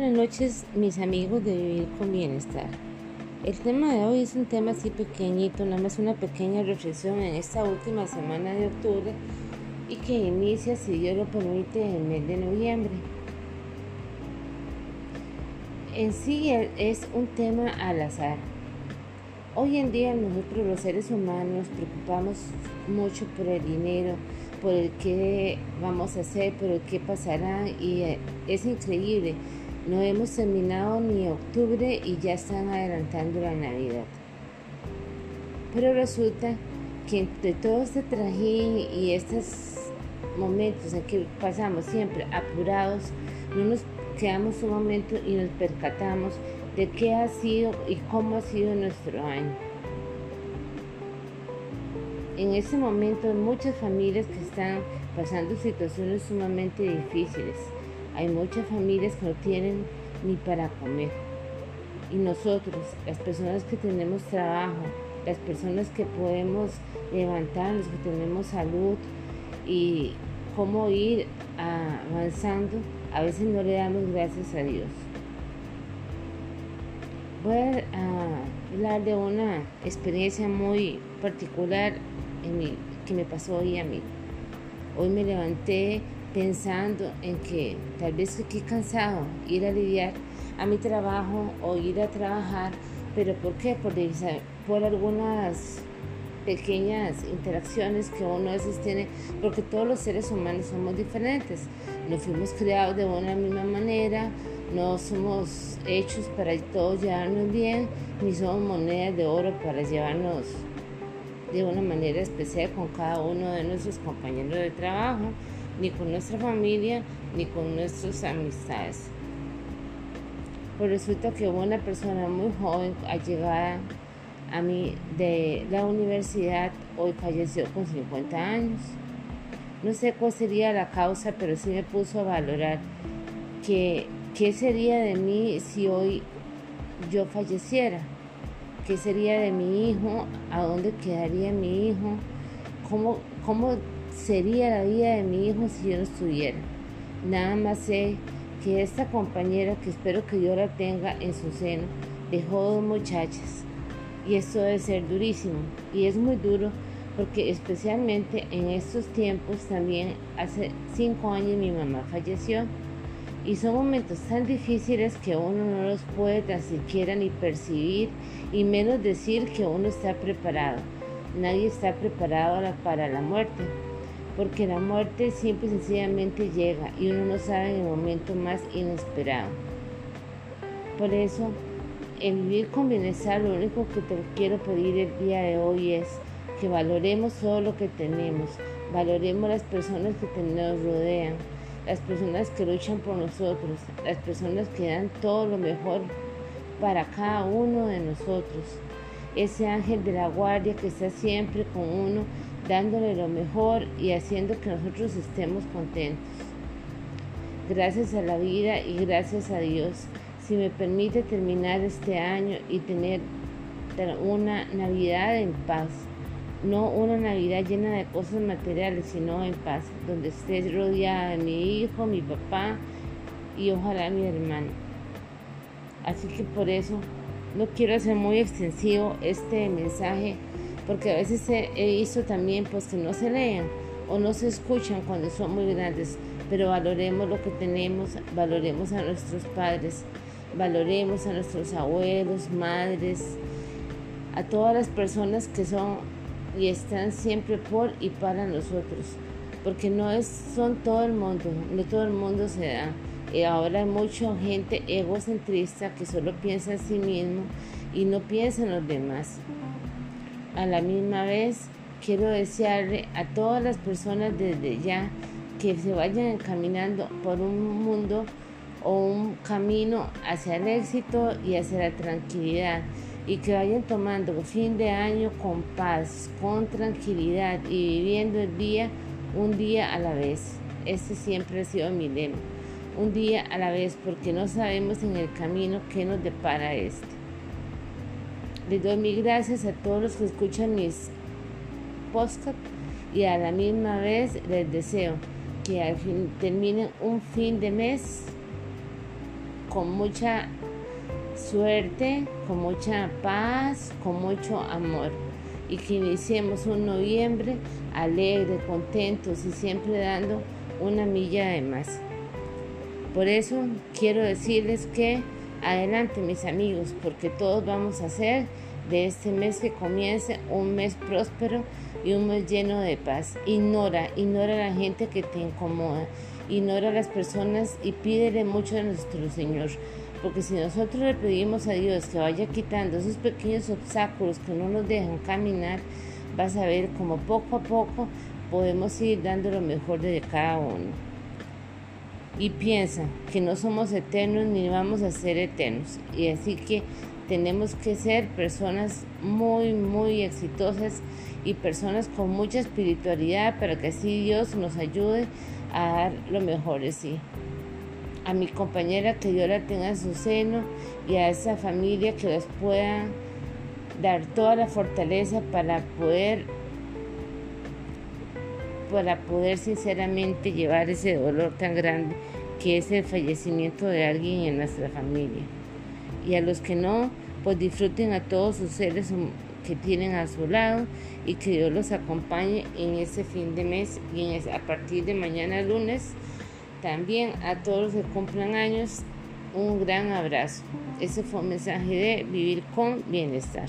buenas noches mis amigos de Vivir con Bienestar. El tema de hoy es un tema así pequeñito, nada más una pequeña reflexión en esta última semana de octubre y que inicia, si Dios lo permite, el mes de noviembre. En sí es un tema al azar. Hoy en día nosotros los seres humanos preocupamos mucho por el dinero, por el qué vamos a hacer, por el qué pasará y eh, es increíble. No hemos terminado ni octubre y ya están adelantando la Navidad. Pero resulta que entre todo este trajín y estos momentos en que pasamos siempre apurados, no nos quedamos un momento y nos percatamos de qué ha sido y cómo ha sido nuestro año. En ese momento hay muchas familias que están pasando situaciones sumamente difíciles. Hay muchas familias que no tienen ni para comer. Y nosotros, las personas que tenemos trabajo, las personas que podemos levantarnos, que tenemos salud y cómo ir avanzando, a veces no le damos gracias a Dios. Voy a hablar de una experiencia muy particular que me pasó hoy a mí. Hoy me levanté pensando en que tal vez estoy cansado ir a lidiar a mi trabajo o ir a trabajar, pero ¿por qué? Por, por algunas pequeñas interacciones que uno a veces tiene, porque todos los seres humanos somos diferentes, no fuimos creados de una misma manera, no somos hechos para todos llevarnos bien, ni somos monedas de oro para llevarnos de una manera especial con cada uno de nuestros compañeros de trabajo, ni con nuestra familia, ni con nuestras amistades. Pues resulta que una persona muy joven, llegada a mí de la universidad, hoy falleció con 50 años. No sé cuál sería la causa, pero sí me puso a valorar que qué sería de mí si hoy yo falleciera. ¿Qué sería de mi hijo? ¿A dónde quedaría mi hijo? ¿Cómo, ¿Cómo sería la vida de mi hijo si yo no estuviera? Nada más sé que esta compañera, que espero que yo la tenga en su seno, dejó dos muchachas. Y esto debe ser durísimo. Y es muy duro porque especialmente en estos tiempos también hace cinco años mi mamá falleció. Y son momentos tan difíciles que uno no los puede tan siquiera ni percibir y menos decir que uno está preparado. Nadie está preparado para la muerte, porque la muerte siempre y sencillamente llega y uno no sabe en el momento más inesperado. Por eso, en vivir con bienestar, lo único que te quiero pedir el día de hoy es que valoremos todo lo que tenemos, valoremos las personas que nos rodean las personas que luchan por nosotros, las personas que dan todo lo mejor para cada uno de nosotros. Ese ángel de la guardia que está siempre con uno, dándole lo mejor y haciendo que nosotros estemos contentos. Gracias a la vida y gracias a Dios, si me permite terminar este año y tener una Navidad en paz no una Navidad llena de cosas materiales, sino en paz, donde estés rodeada de mi hijo, mi papá y ojalá mi hermano. Así que por eso no quiero hacer muy extensivo este mensaje, porque a veces he visto también pues que no se leen o no se escuchan cuando son muy grandes, pero valoremos lo que tenemos, valoremos a nuestros padres, valoremos a nuestros abuelos, madres, a todas las personas que son y están siempre por y para nosotros, porque no es, son todo el mundo, no todo el mundo se da. Y ahora hay mucha gente egocentrista que solo piensa en sí mismo y no piensa en los demás. A la misma vez, quiero desearle a todas las personas desde ya que se vayan encaminando por un mundo o un camino hacia el éxito y hacia la tranquilidad y que vayan tomando fin de año con paz, con tranquilidad y viviendo el día un día a la vez. Este siempre ha sido mi lema. Un día a la vez porque no sabemos en el camino qué nos depara este. Les doy mil gracias a todos los que escuchan mis podcasts y a la misma vez les deseo que terminen un fin de mes con mucha suerte, con mucha paz, con mucho amor. Y que iniciemos un noviembre alegre, contentos y siempre dando una milla de más. Por eso quiero decirles que adelante mis amigos, porque todos vamos a hacer de este mes que comience un mes próspero y un mes lleno de paz. Ignora, ignora a la gente que te incomoda, ignora a las personas y pídele mucho a nuestro Señor. Porque si nosotros le pedimos a Dios que vaya quitando esos pequeños obstáculos que no nos dejan caminar, vas a ver como poco a poco podemos ir dando lo mejor de cada uno. Y piensa que no somos eternos ni vamos a ser eternos. Y así que tenemos que ser personas muy, muy exitosas y personas con mucha espiritualidad para que así Dios nos ayude a dar lo mejor de sí. A mi compañera que Dios la tenga en su seno y a esa familia que les pueda dar toda la fortaleza para poder para poder sinceramente llevar ese dolor tan grande que es el fallecimiento de alguien en nuestra familia y a los que no, pues disfruten a todos sus seres que tienen a su lado y que Dios los acompañe en ese fin de mes y a partir de mañana lunes. También a todos los que cumplan años, un gran abrazo. Ese fue un mensaje de vivir con bienestar.